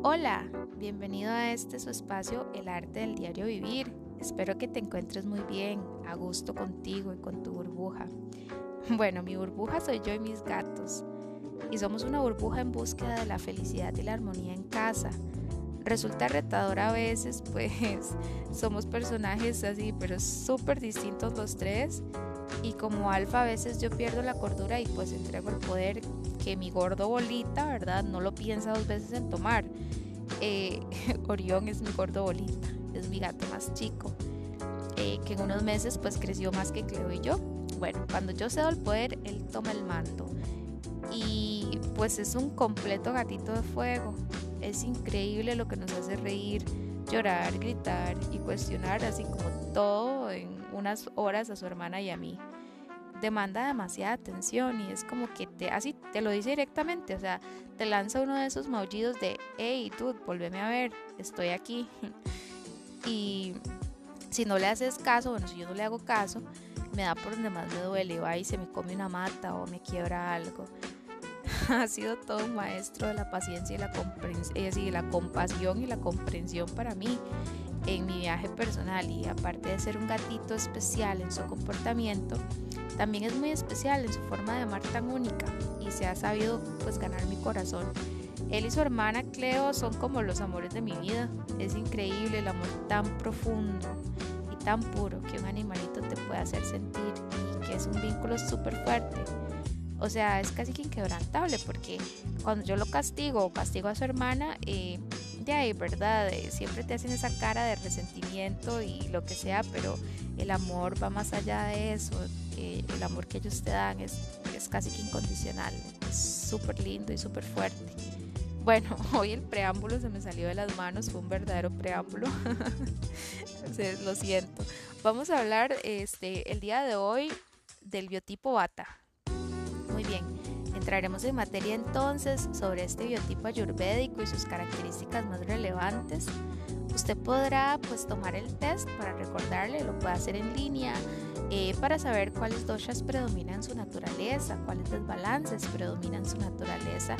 Hola, bienvenido a este su espacio El arte del diario vivir. Espero que te encuentres muy bien, a gusto contigo y con tu burbuja. Bueno, mi burbuja soy yo y mis gatos. Y somos una burbuja en búsqueda de la felicidad y la armonía en casa. Resulta retador a veces, pues somos personajes así, pero súper distintos los tres. Y como alfa a veces yo pierdo la cordura y pues entrego el poder que mi gordo bolita, ¿verdad? No lo piensa dos veces en tomar. Eh, Orión es mi gordo bolita, es mi gato más chico, eh, que en unos meses pues creció más que Cleo y yo. Bueno, cuando yo cedo el poder, él toma el mando. Y pues es un completo gatito de fuego. Es increíble lo que nos hace reír, llorar, gritar y cuestionar, así como todo en unas horas a su hermana y a mí demanda demasiada atención y es como que te así te lo dice directamente, o sea, te lanza uno de esos maullidos de, hey, dude, volveme a ver, estoy aquí. y si no le haces caso, bueno, si yo no le hago caso, me da por donde más me duele, va y se me come una mata o me quiebra algo. ha sido todo un maestro de la paciencia y la, eh, la compasión y la comprensión para mí en mi viaje personal y aparte de ser un gatito especial en su comportamiento, también es muy especial en su forma de amar tan única y se ha sabido pues ganar mi corazón. Él y su hermana Cleo son como los amores de mi vida. Es increíble el amor tan profundo y tan puro que un animalito te puede hacer sentir y que es un vínculo súper fuerte. O sea, es casi que inquebrantable porque cuando yo lo castigo o castigo a su hermana, eh, de ahí, ¿verdad? Eh, siempre te hacen esa cara de resentimiento y lo que sea, pero el amor va más allá de eso. Eh, el amor que ellos te dan es, es casi que incondicional, es súper lindo y súper fuerte. Bueno, hoy el preámbulo se me salió de las manos, fue un verdadero preámbulo. lo siento. Vamos a hablar este, el día de hoy del biotipo bata. Muy bien, entraremos en materia entonces sobre este biotipo ayurvédico y sus características más relevantes. Usted podrá pues tomar el test para recordarle, lo puede hacer en línea eh, para saber cuáles doshas predominan su naturaleza, cuáles desbalances predominan su naturaleza.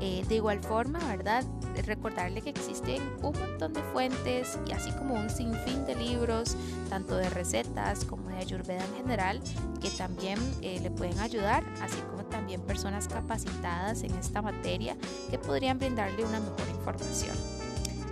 Eh, de igual forma, ¿verdad? Recordarle que existen un montón de fuentes y así como un sinfín de libros, tanto de recetas como de ayurveda en general, que también eh, le pueden ayudar, así como también personas capacitadas en esta materia que podrían brindarle una mejor información.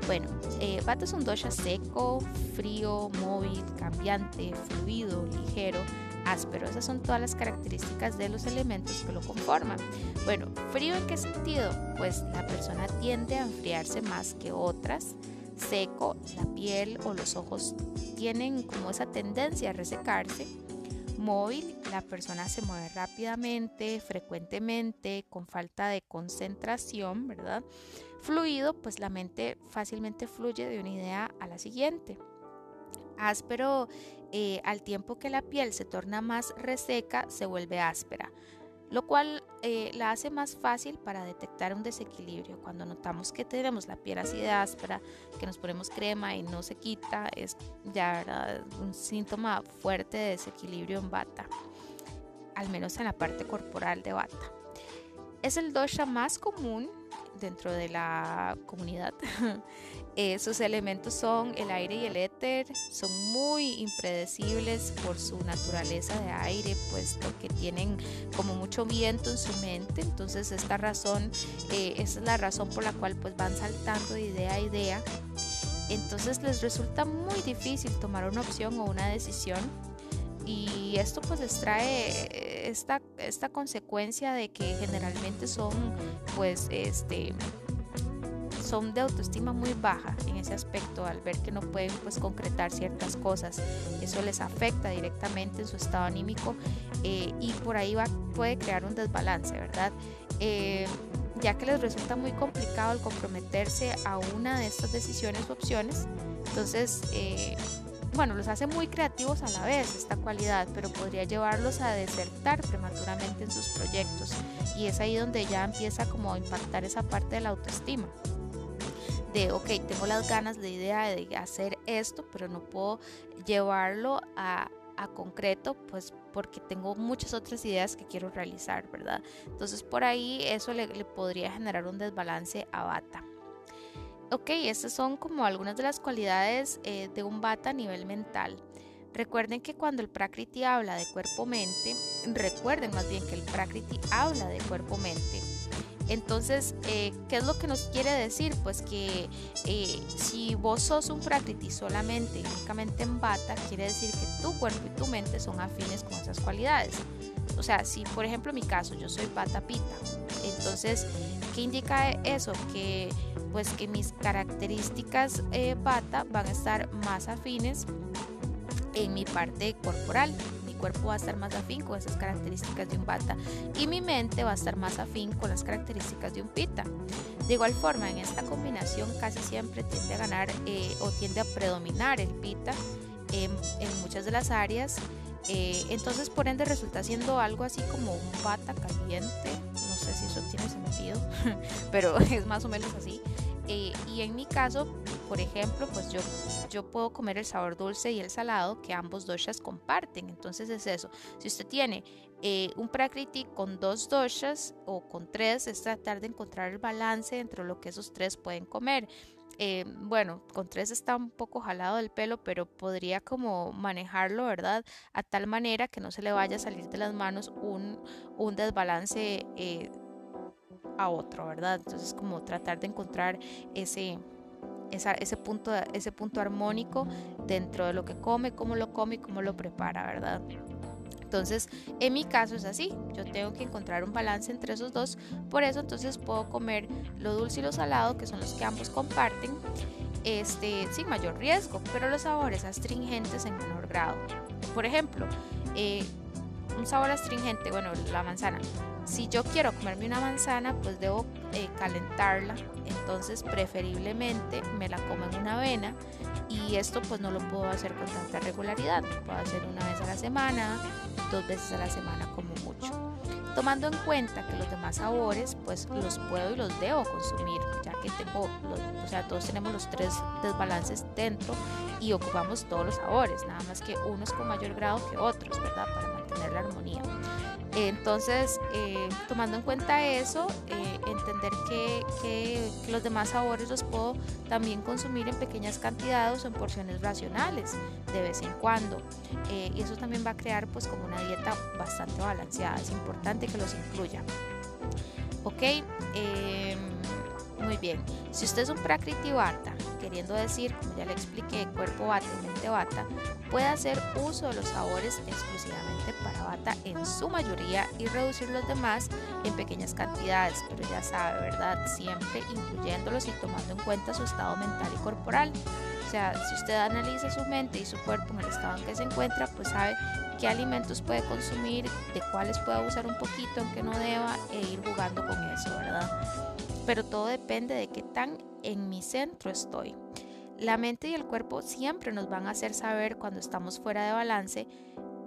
Bueno, eh, es un dosha seco, frío, móvil, cambiante, fluido, ligero, áspero. Esas son todas las características de los elementos que lo conforman. Bueno, frío en qué sentido? Pues la persona tiende a enfriarse más que otras. Seco, la piel o los ojos tienen como esa tendencia a resecarse. Móvil, la persona se mueve rápidamente, frecuentemente, con falta de concentración, ¿verdad? Fluido, pues la mente fácilmente fluye de una idea a la siguiente. Áspero, eh, al tiempo que la piel se torna más reseca, se vuelve áspera, lo cual eh, la hace más fácil para detectar un desequilibrio. Cuando notamos que tenemos la piel así áspera, que nos ponemos crema y no se quita, es ya un síntoma fuerte de desequilibrio en bata, al menos en la parte corporal de bata. Es el dosha más común dentro de la comunidad. Esos elementos son el aire y el éter, son muy impredecibles por su naturaleza de aire, puesto que tienen como mucho viento en su mente, entonces esta razón, eh, esa es la razón por la cual pues van saltando de idea a idea. Entonces les resulta muy difícil tomar una opción o una decisión y esto pues les trae esta, esta consecuencia de que generalmente son pues este son de autoestima muy baja en ese aspecto al ver que no pueden pues concretar ciertas cosas. Eso les afecta directamente en su estado anímico eh, y por ahí va, puede crear un desbalance verdad eh, ya que les resulta muy complicado el comprometerse a una de estas decisiones o opciones entonces eh, bueno, los hace muy creativos a la vez esta cualidad, pero podría llevarlos a desertar prematuramente en sus proyectos y es ahí donde ya empieza como a impactar esa parte de la autoestima. De, ok, tengo las ganas, la idea de hacer esto, pero no puedo llevarlo a, concreto, pues porque tengo muchas otras ideas que quiero realizar, ¿verdad? Entonces por ahí eso le, le podría generar un desbalance a Bata. Ok, estas son como algunas de las cualidades eh, de un bata a nivel mental. Recuerden que cuando el Prakriti habla de cuerpo-mente, recuerden más bien que el Prakriti habla de cuerpo-mente. Entonces, eh, ¿qué es lo que nos quiere decir? Pues que eh, si vos sos un Prakriti solamente, únicamente en bata, quiere decir que tu cuerpo y tu mente son afines con esas cualidades. O sea, si por ejemplo en mi caso yo soy bata pita, entonces, ¿qué indica eso? Que pues que mis características eh, bata van a estar más afines en mi parte corporal. Mi cuerpo va a estar más afín con esas características de un bata y mi mente va a estar más afín con las características de un pita. De igual forma, en esta combinación casi siempre tiende a ganar eh, o tiende a predominar el pita en, muchas de las áreas. Eh, entonces, por ende, resulta siendo algo así como un bata caliente. Sé si eso tiene sentido, pero es más o menos así. Eh, y en mi caso, por ejemplo, pues yo, yo puedo comer el sabor dulce y el salado que ambos doshas comparten. Entonces es eso. Si usted tiene eh, un prakriti con dos doshas o con tres, es tratar de encontrar el balance entre lo que esos tres pueden comer. Eh, bueno, con tres está un poco jalado del pelo, pero podría como manejarlo, ¿verdad? A tal manera que no se le vaya a salir de las manos un, un desbalance a otro, ¿verdad? Entonces como tratar de encontrar ese, ese, punto, ese punto armónico dentro de lo que come, cómo lo come y cómo lo prepara, ¿verdad? Entonces, en mi caso es así, yo tengo que encontrar un balance entre esos dos, por eso entonces puedo comer lo dulce y lo salado, que son los que ambos comparten, este, sin mayor riesgo, pero los sabores astringentes en menor grado. Por ejemplo, eh, un sabor astringente, bueno, la manzana. Si yo quiero comerme una manzana, pues debo eh, calentarla. Entonces, preferiblemente me la como en una avena. Y esto pues no lo puedo hacer con tanta regularidad. Lo puedo hacer una vez a la semana, dos veces a la semana como mucho. Tomando en cuenta que los demás sabores pues los puedo y los debo consumir, ya que tengo, o sea, todos tenemos los tres desbalances dentro y ocupamos todos los sabores, nada más que unos con mayor grado que otros, ¿verdad? Para mantener la armonía. Entonces, eh, tomando en cuenta eso, eh, entender que, los demás sabores los puedo también consumir en pequeñas cantidades o en porciones racionales de vez en cuando. Eh, y eso también va a crear pues como una dieta bastante balanceada. Es importante que los incluya. Ok, em, muy bien. Si usted es un Prakriti Vata, queriendo decir, como ya le expliqué, cuerpo Vata y mente Vata, puede hacer uso de los sabores exclusivamente para bata en su mayoría y reducir los demás en pequeñas cantidades, pero ya sabe, ¿verdad? Siempre incluyéndolos y tomando en cuenta su estado mental y corporal. O sea, si usted analiza su mente y su cuerpo en el estado en que se encuentra, pues sabe qué alimentos puede consumir, de cuáles puede abusar un poquito, en qué no deba, e ir jugando con eso, ¿verdad? Pero todo depende de qué tan en mi centro estoy. La mente y el cuerpo siempre nos van a hacer saber cuando estamos fuera de balance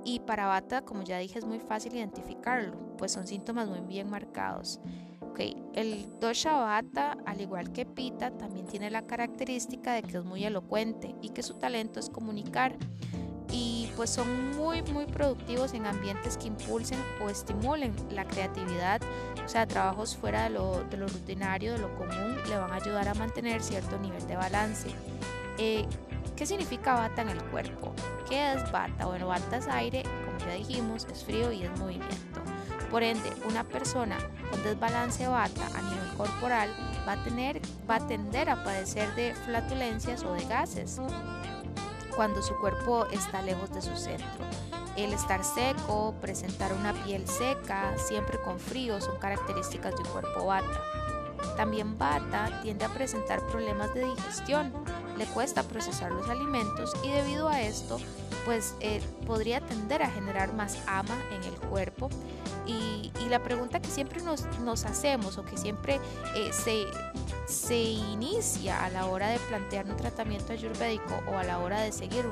y para Bata, como ya dije, es muy fácil identificarlo, pues son síntomas muy bien marcados. Okay. El dosha Vata, al igual que Pita, también tiene la característica de que es muy elocuente y que su talento es comunicar y pues son muy muy productivos en ambientes que impulsen o estimulen la creatividad, o sea, trabajos fuera de lo, de lo rutinario, de lo común, le van a ayudar a mantener cierto nivel de balance. Eh, ¿Qué significa bata en el cuerpo? ¿Qué es bata? Bueno, bata es aire, como ya dijimos, es frío y es movimiento. Por ende, una persona con desbalance bata a nivel corporal va a, tener, va a tender a padecer de flatulencias o de gases cuando su cuerpo está lejos de su centro. El estar seco, presentar una piel seca, siempre con frío, son características de un cuerpo bata. También bata tiende a presentar problemas de digestión, le cuesta procesar los alimentos y debido a esto, pues eh, podría tender a generar más ama en el cuerpo. Y, la pregunta que siempre nos, hacemos o que siempre eh, se, se inicia a la hora de plantear un tratamiento ayurvédico o a la hora de seguir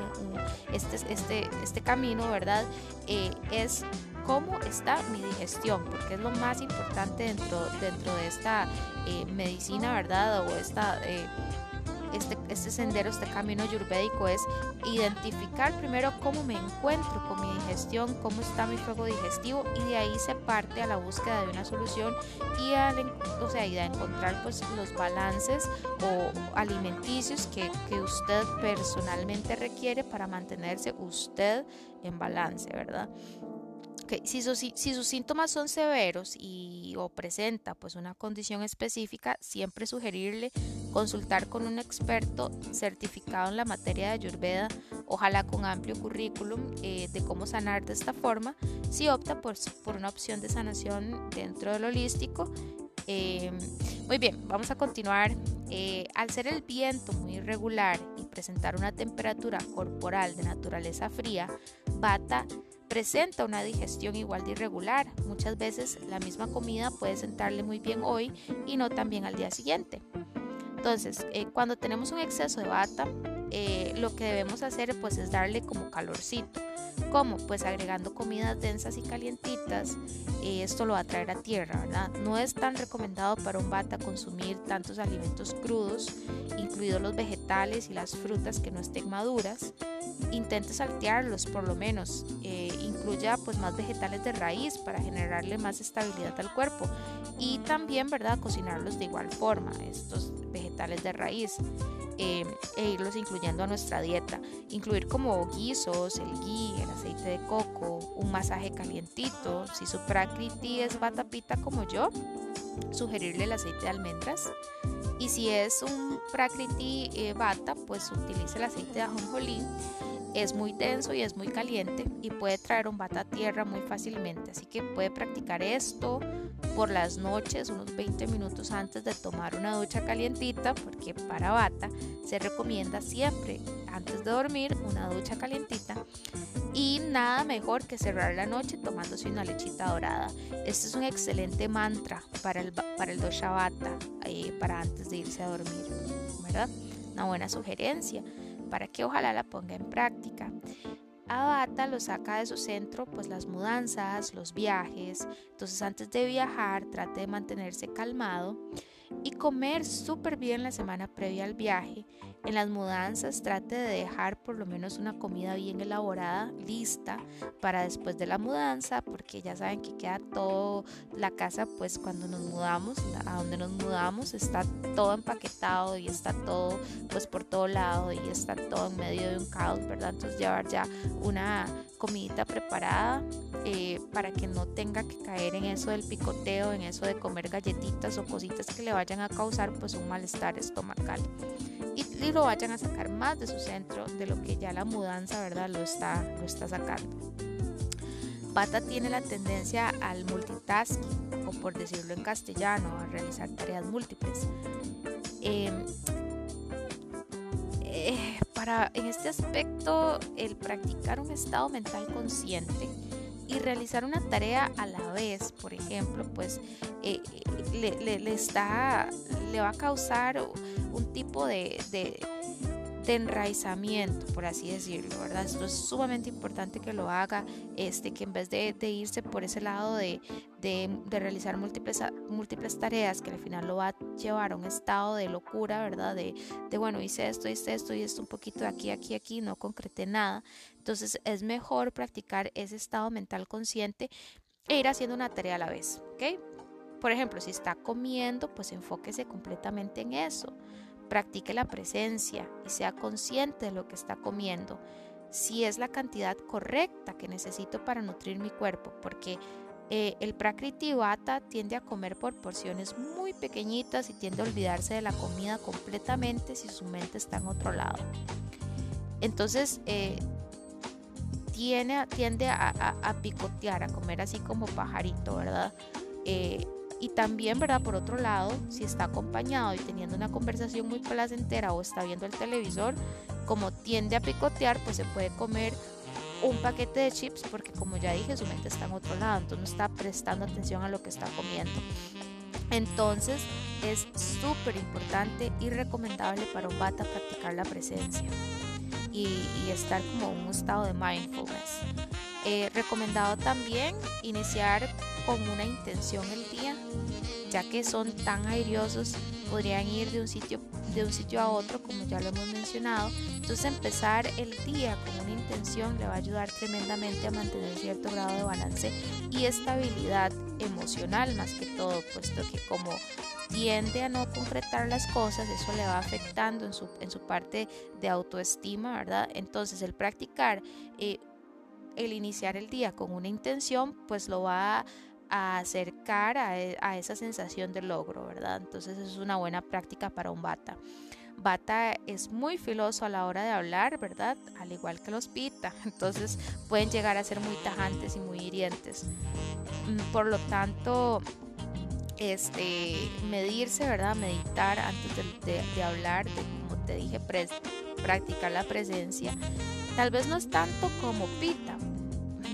este, este, este camino, ¿verdad? Eh, es cómo está mi digestión, porque es lo más importante dentro, dentro de esta eh, medicina, ¿verdad? O esta, eh, este, este sendero, este camino ayurvédico es identificar primero cómo me encuentro con mi digestión, cómo está mi fuego digestivo y de ahí se parte a la búsqueda de una solución y a, o sea, y a encontrar pues los balances o alimenticios que, que usted personalmente requiere para mantenerse usted en balance, ¿verdad? Si, sus síntomas son severos y o presenta pues una condición específica, siempre sugerirle consultar con un experto certificado en la materia de Ayurveda, ojalá con amplio currículum eh, de cómo sanar de esta forma, si opta por, por una opción de sanación dentro del holístico. Eh, muy bien, vamos a continuar. Eh, al ser el viento muy irregular y presentar una temperatura corporal de naturaleza fría, Bata presenta una digestión igual de irregular. Muchas veces la misma comida puede sentarle muy bien hoy y no tan bien al día siguiente. Entonces, eh, cuando tenemos un exceso de bata, eh, lo que debemos hacer pues es darle como calorcito. ¿Cómo? Pues agregando comidas densas y calientitas. Eh, esto lo va a traer a tierra, ¿verdad? No es tan recomendado para un bata consumir tantos alimentos crudos, incluidos los vegetales y las frutas que no estén maduras. Intente saltearlos por lo menos. incluya pues más vegetales de raíz para generarle más estabilidad al cuerpo. Y también, ¿verdad? Cocinarlos de igual forma. Estos vegetales de raíz eh, e irlos incluyendo a nuestra dieta. Incluir como guisos, el el aceite de coco, un masaje calientito. Si su prakriti es batapita como yo, sugerirle el aceite de almendras. Y si es un prakriti eh, bata, pues utilice el aceite de ajonjolí es muy denso y es muy caliente y puede traer un bata a tierra muy fácilmente. Así que puede practicar esto por las noches, unos 20 minutos antes de tomar una ducha calientita, porque para bata se recomienda siempre antes de dormir una ducha calientita. Y nada mejor que cerrar la noche tomándose una lechita dorada. Este es un excelente mantra para el, para el dosha bata, eh, para antes de irse a dormir, ¿verdad? Una buena sugerencia para que ojalá la ponga en práctica. Abata lo saca de su centro, pues las mudanzas, los viajes. Entonces antes de viajar trate de mantenerse calmado y comer súper bien la semana previa al viaje. En las mudanzas trate de dejar por lo menos una comida bien elaborada, lista para después de la mudanza, porque ya saben que queda todo, la casa pues cuando nos mudamos, a donde nos mudamos está todo empaquetado y está todo pues por todo lado y está todo en medio de un caos, ¿verdad? Entonces llevar ya una comidita preparada eh, para que no tenga que caer en eso del picoteo, en eso de comer galletitas o cositas que le vayan a causar pues un malestar estomacal lo vayan a sacar más de su centro de lo que ya la mudanza, ¿verdad? Lo está, lo está sacando. Bata tiene la tendencia al multitasking, o por decirlo en castellano, a realizar tareas múltiples. Em, eh, para, en este aspecto, el practicar un estado mental consciente y realizar una tarea a la vez, por ejemplo, pues eh, le, le, está, le va a causar un tipo de, de, enraizamiento, por así decirlo, ¿verdad? Esto es sumamente importante que lo haga, este, que en vez de, irse por ese lado de, realizar múltiples, múltiples tareas, que al final lo va a llevar a un estado de locura, ¿verdad? De, de bueno, hice esto, hice esto y esto un poquito de aquí, aquí, aquí, no concreté nada. Entonces es mejor practicar ese estado mental consciente e ir haciendo una tarea a la vez, ¿ok? Por ejemplo, si está comiendo, pues enfóquese completamente en eso. Practique la presencia y sea consciente de lo que está comiendo. Si es la cantidad correcta que necesito para nutrir mi cuerpo, porque eh, el Prakriti Vata tiende a comer por porciones muy pequeñitas y tiende a olvidarse de la comida completamente si su mente está en otro lado. Entonces, eh, tiende a, picotear, a comer así como pajarito, ¿verdad? Eh, y también, ¿verdad? Por otro lado, si está acompañado y teniendo una conversación muy placentera o está viendo el televisor, como tiende a picotear, pues se puede comer un paquete de chips porque como ya dije, su mente está en otro lado, entonces no está prestando atención a lo que está comiendo. Entonces es súper importante y recomendable para un bata practicar la presencia y, estar como en un estado de mindfulness. Eh, recomendado también iniciar con una intención el día, ya que son tan airiosos podrían ir de un sitio de un sitio a otro, como ya lo hemos mencionado. Entonces empezar el día con una intención le va a ayudar tremendamente a mantener cierto grado de balance y estabilidad emocional más que todo, puesto que como tiende a no concretar las cosas, eso le va afectando en su, en su parte de autoestima, ¿verdad? Entonces el practicar, eh, el iniciar el día con una intención, pues lo va a acercar a, e, a, esa sensación de logro, ¿verdad? Entonces es una buena práctica para un bata. Bata es muy filoso a la hora de hablar, ¿verdad? Al igual que los pita, entonces pueden llegar a ser muy tajantes y muy hirientes. Mm, por lo tanto, este, medirse, ¿verdad? Meditar antes de, de, hablar, de, como te dije, practicar la presencia. Tal vez no es tanto como pita,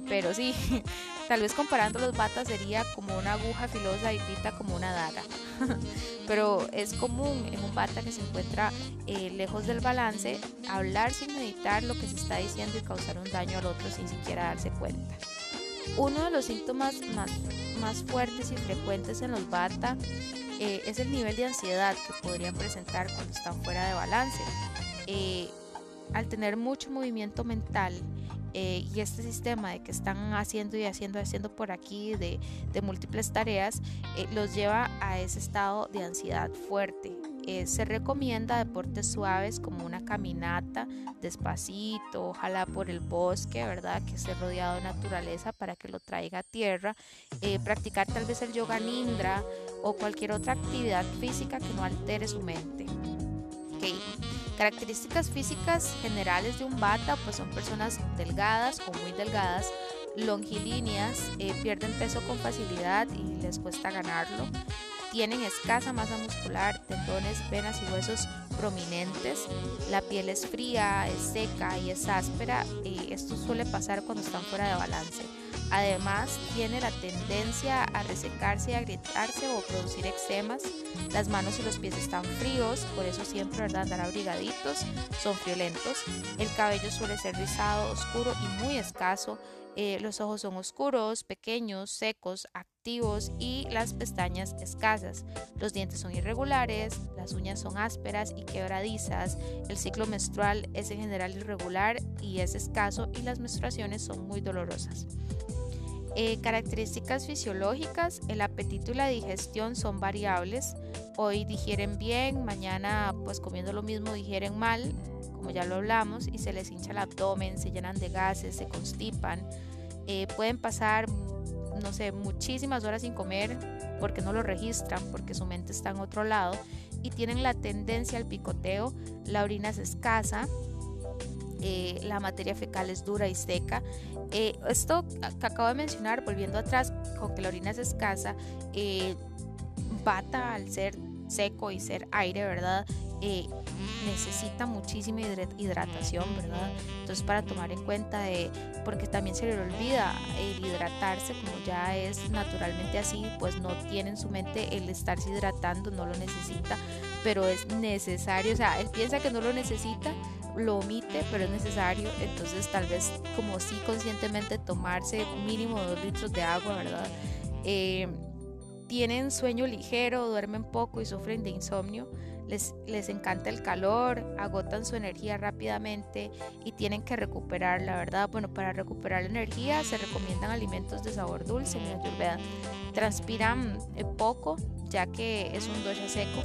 pero sí, tal vez comparando los batas sería como una aguja filosa y pita como una daga. pero es común en un bata que se encuentra eh, lejos del balance hablar sin meditar lo que se está diciendo y causar un daño al otro sin siquiera darse cuenta. Uno de los síntomas más, más fuertes y frecuentes en los bata eh, es el nivel de ansiedad que podrían presentar cuando están fuera de balance. Eh, al tener mucho movimiento mental eh, y este sistema de que están haciendo y haciendo, haciendo por aquí de, múltiples tareas, los lleva a ese estado de ansiedad fuerte. Eh, se recomienda deportes suaves como una caminata despacito, ojalá por el bosque, ¿verdad? Que esté rodeado de naturaleza para que lo traiga a tierra. Eh, practicar tal vez el yoga nindra o cualquier otra actividad física que no altere su mente. Características físicas generales de un bata pues son personas delgadas o muy delgadas, longilíneas, eh, pierden peso con facilidad y les cuesta ganarlo tienen escasa masa muscular, tendones, venas y huesos prominentes. La piel es fría, es seca y es áspera. Y esto suele pasar cuando están fuera de balance. Además, tiene la tendencia a resecarse y agrietarse o producir eczemas. Las manos y los pies están fríos, por eso siempre ¿verdad? andar abrigaditos. Son friolentos. El cabello suele ser rizado, oscuro y muy escaso. Eh, los ojos son oscuros, pequeños, secos, activos y las pestañas escasas. Los dientes son irregulares, las uñas son ásperas y quebradizas. El ciclo menstrual es en general irregular y es escaso y las menstruaciones son muy dolorosas. Eh, características fisiológicas, el apetito y la digestión son variables. Hoy digieren bien, mañana pues comiendo lo mismo digieren mal, como ya lo hablamos, y se les hincha el abdomen, se llenan de gases, se constipan. Eh, pueden pasar, no sé, muchísimas horas sin comer porque no lo registran, porque su mente está en otro lado y tienen la tendencia al picoteo, la orina es escasa, eh, la materia fecal es dura y seca. Eh, esto que acabo de mencionar, volviendo atrás, con que la orina es escasa, bata al ser seco y ser aire, ¿verdad? necesita muchísima hidratación, ¿verdad? Entonces para tomar en cuenta de, porque también se le olvida el hidratarse, como ya es naturalmente así, pues no tiene en su mente el estarse hidratando, no lo necesita, pero es necesario, o sea, él piensa que no lo necesita, lo omite, pero es necesario, entonces tal vez como sí conscientemente tomarse mínimo dos litros de agua, ¿verdad? Eh, tienen sueño ligero, duermen poco y sufren de insomnio les, les encanta el calor, agotan su energía rápidamente y tienen que recuperar, la verdad. Bueno, para recuperar la energía se recomiendan alimentos de sabor dulce en ayurveda. Transpiran eh, poco, ya que es un dosha seco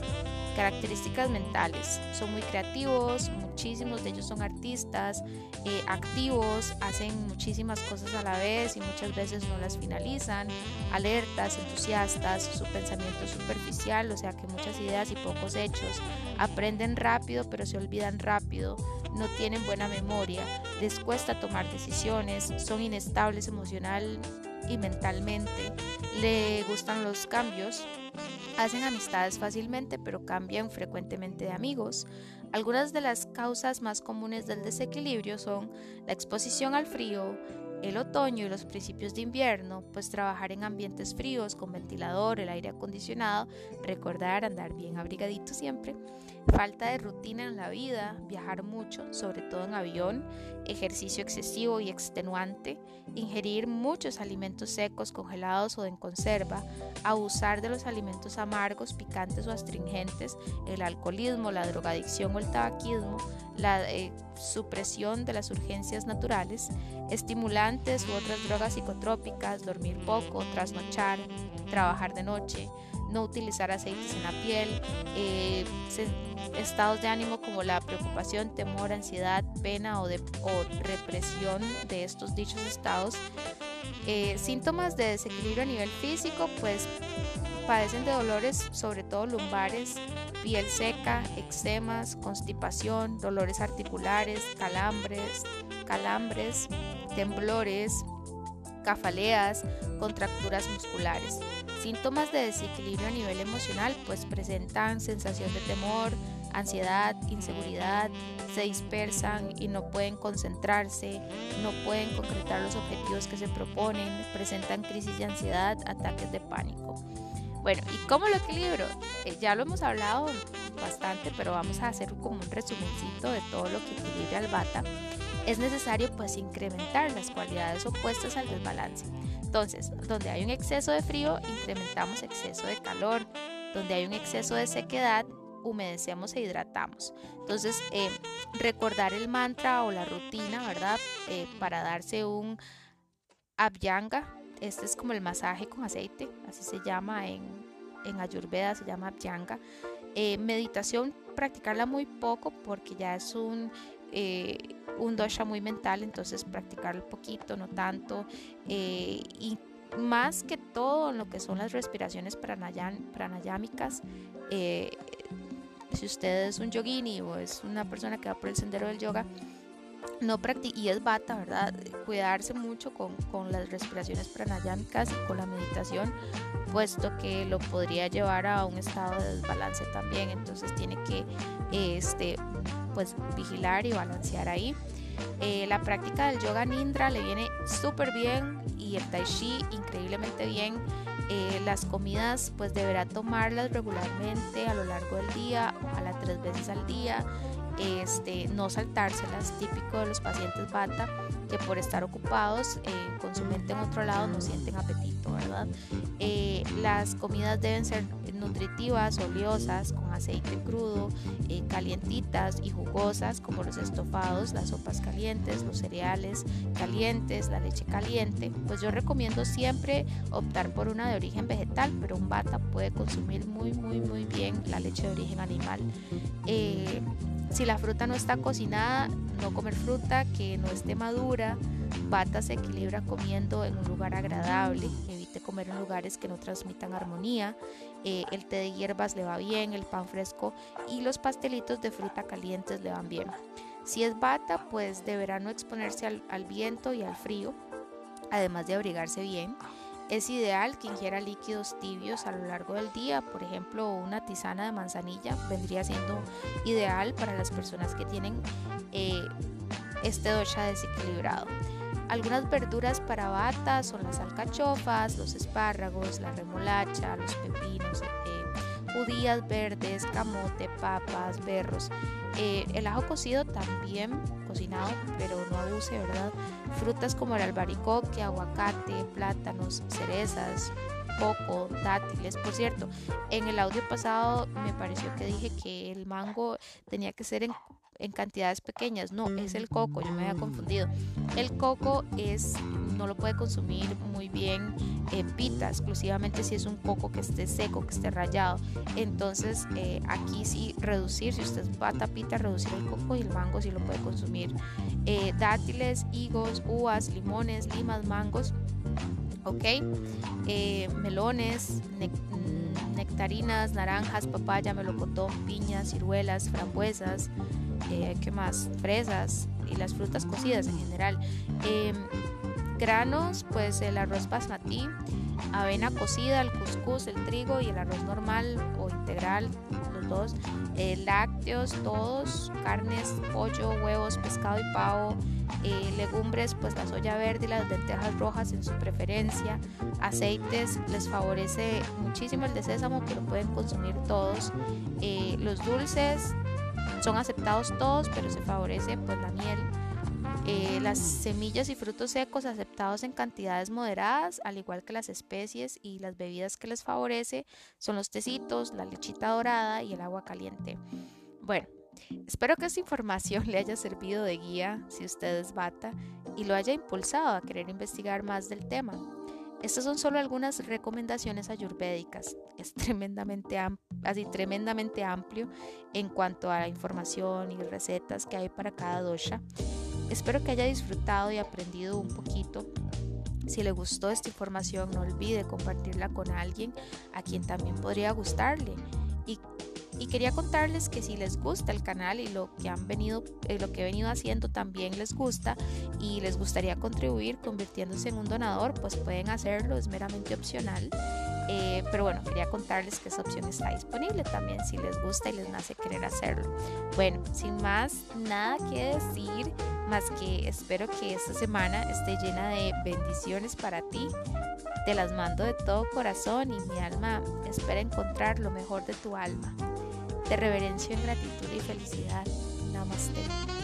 Características mentales. Son muy creativos, muchísimos de ellos son artistas, eh, activos, hacen muchísimas cosas a la vez y muchas veces no las finalizan, alertas, entusiastas, su pensamiento es superficial, o sea que muchas ideas y pocos hechos. Aprenden rápido pero se olvidan rápido, no tienen buena memoria, les cuesta tomar decisiones, son inestables emocional y mentalmente, le gustan los cambios, Hacen amistades fácilmente, pero cambian frecuentemente de amigos. Algunas de las causas más comunes del desequilibrio son la exposición al frío, el otoño y los principios de invierno, pues trabajar en ambientes fríos con ventilador, el aire acondicionado, recordar andar bien abrigadito siempre, falta de rutina en la vida, viajar mucho, sobre todo en avión, ejercicio excesivo y extenuante, ingerir muchos alimentos secos, congelados o en conserva, abusar de los alimentos amargos, picantes o astringentes, el alcoholismo, la drogadicción o el tabaquismo, la eh, supresión de las urgencias naturales, estimulantes u otras drogas psicotrópicas, dormir poco, trasnochar, trabajar de noche, no utilizar aceites en la piel, eh, estados de ánimo como la preocupación, temor, ansiedad, pena o, de, represión de estos dichos estados. Eh, síntomas de desequilibrio a nivel físico, pues padecen de dolores, sobre todo lumbares, piel seca, eczemas, constipación, dolores articulares, calambres, calambres, temblores, cafaleas, contracturas musculares. Síntomas de desequilibrio a nivel emocional pues presentan sensación de temor, ansiedad, inseguridad, se dispersan y no pueden concentrarse, no pueden concretar los objetivos que se proponen, presentan crisis de ansiedad, ataques de pánico. Bueno, ¿y cómo lo equilibro? Eh, ya lo hemos hablado bastante, pero vamos a hacer como un resumencito de todo lo que equilibra al bata. Es necesario pues incrementar las cualidades opuestas al desbalance. Entonces, donde hay un exceso de frío, incrementamos exceso de calor. Donde hay un exceso de sequedad, humedecemos e hidratamos. Entonces, eh, recordar el mantra o la rutina, ¿verdad? Eh, para darse un abhyanga. Este es como el masaje con aceite, así se llama en, en Ayurveda, se llama abhyanga. Eh, meditación, practicarla muy poco porque ya es un un dosha muy mental, entonces practicarlo poquito, no tanto. Eh, y más que todo en lo que son las respiraciones pranayámicas, eh, si usted es un yogini o es una persona que va por el sendero del yoga, no y es bata, ¿verdad? Cuidarse mucho con, con, las respiraciones pranayámicas y con la meditación, puesto que lo podría llevar a un estado de desbalance también. Entonces tiene que este, pues vigilar y balancear ahí. Eh, la práctica del yoga nindra le viene súper bien y el tai chi increíblemente bien. Eh, las comidas pues deberá tomarlas regularmente a lo largo del día, ojalá tres veces al día. Este, no saltárselas, típico de los pacientes bata que por estar ocupados eh, con su mente en otro lado no sienten apetito, ¿verdad? las comidas deben ser nutritivas, oleosas, con aceite crudo, eh, calientitas y jugosas como los estofados, las sopas calientes, los cereales calientes, la leche caliente. Pues yo recomiendo siempre optar por una de origen vegetal, pero un bata puede consumir muy, muy, muy bien la leche de origen animal. Eh, si la fruta no está cocinada, no comer fruta que no esté madura. Bata se equilibra comiendo en un lugar agradable, comer en lugares que no transmitan armonía. Eh, el té de hierbas le va bien, el pan fresco y los pastelitos de fruta calientes le van bien. Si es bata, pues deberá no exponerse al, viento y al frío, además de abrigarse bien. Es ideal que ingiera líquidos tibios a lo largo del día, por ejemplo, una tisana de manzanilla vendría siendo ideal para las personas que tienen eh, este dosha desequilibrado. Algunas verduras para bata son las alcachofas, los espárragos, la remolacha, los pepinos, eh, judías verdes, camote, papas, berros. Eh, el ajo cocido también cocinado, pero no abuse, ¿verdad? Frutas como el albaricoque, aguacate, plátanos, cerezas, coco, dátiles. Por cierto, en el audio pasado me pareció que dije que el mango tenía que ser en, cantidades pequeñas. No, es el coco, yo me había confundido. El coco es, no lo puede consumir muy bien en pita, exclusivamente si es un coco que esté seco, que esté rayado. Entonces, eh, aquí sí reducir, si usted va a tapita, reducir el coco y el mango sí lo puede consumir. Eh, dátiles, higos, uvas, limones, limas, mangos ¿ok? Eh, melones, mm, nectarinas, naranjas, papaya, melocotón, piñas, ciruelas, frambuesas, eh, ¿qué más? Fresas y las frutas cocidas en general. Em, granos, pues el arroz basmati, avena cocida, el cuscús, el trigo y el arroz normal o integral, los todos, eh, lácteos, todos, carnes, pollo, huevos, pescado y pavo, eh, legumbres, pues la soya verde y las lentejas rojas en su preferencia, aceites, les favorece muchísimo el de sésamo, pero pueden consumir todos, eh, los dulces son aceptados todos, pero se favorece pues la miel. Eh, las semillas y frutos secos aceptados en cantidades moderadas, al igual que las especies y las bebidas que les favorece, son los tecitos, la lechita dorada y el agua caliente. Bueno, espero que esta información le haya servido de guía si usted es bata y lo haya impulsado a querer investigar más del tema. Estas son solo algunas recomendaciones ayurvédicas. Es tremendamente, así, tremendamente amplio en cuanto a la información y recetas que hay para cada dosha. Espero que haya disfrutado y aprendido un poquito. Si le gustó esta información, no olvide compartirla con alguien a quien también podría gustarle. Y, quería contarles que si les gusta el canal y lo que han venido, eh, lo que he venido haciendo también les gusta y les gustaría contribuir convirtiéndose en un donador, pues pueden hacerlo, es meramente opcional. Eh, pero bueno, quería contarles que esa opción está disponible también si les gusta y les nace querer hacerlo. Bueno, sin más, nada que decir, más que espero que esta semana esté llena de bendiciones para ti. Te las mando de todo corazón y mi alma espera encontrar lo mejor de tu alma. Te reverencio en gratitud y felicidad. Namaste.